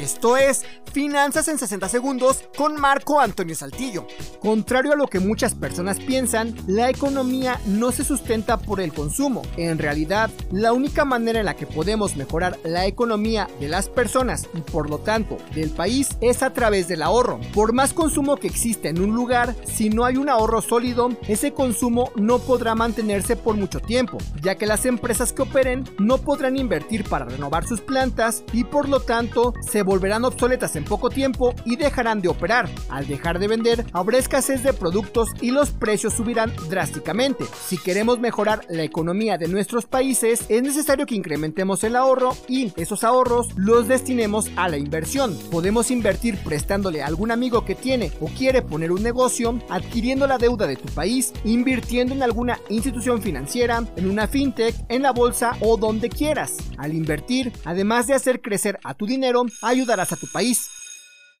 Esto es Finanzas en 60 Segundos con Marco Antonio Saltillo. Contrario a lo que muchas personas piensan, la economía no se sustenta por el consumo. En realidad, la única manera en la que podemos mejorar la economía de las personas y por lo tanto del país es a través del ahorro. Por más consumo que existe en un lugar, si no hay un ahorro sólido, ese consumo no podrá mantenerse por mucho tiempo, ya que las empresas que operen no podrán invertir para renovar sus plantas y por lo tanto se volverán obsoletas en poco tiempo y dejarán de operar. Al dejar de vender, habrá escasez de productos y los precios subirán drásticamente. Si queremos mejorar la economía de nuestros países, es necesario que incrementemos el ahorro y esos ahorros los destinemos a la inversión. Podemos invertir prestándole a algún amigo que tiene o quiere poner un negocio, adquiriendo la deuda de tu país, invirtiendo en alguna institución financiera, en una fintech, en la bolsa o donde quieras. Al invertir, además de hacer crecer a tu dinero, ayudarás a tu país.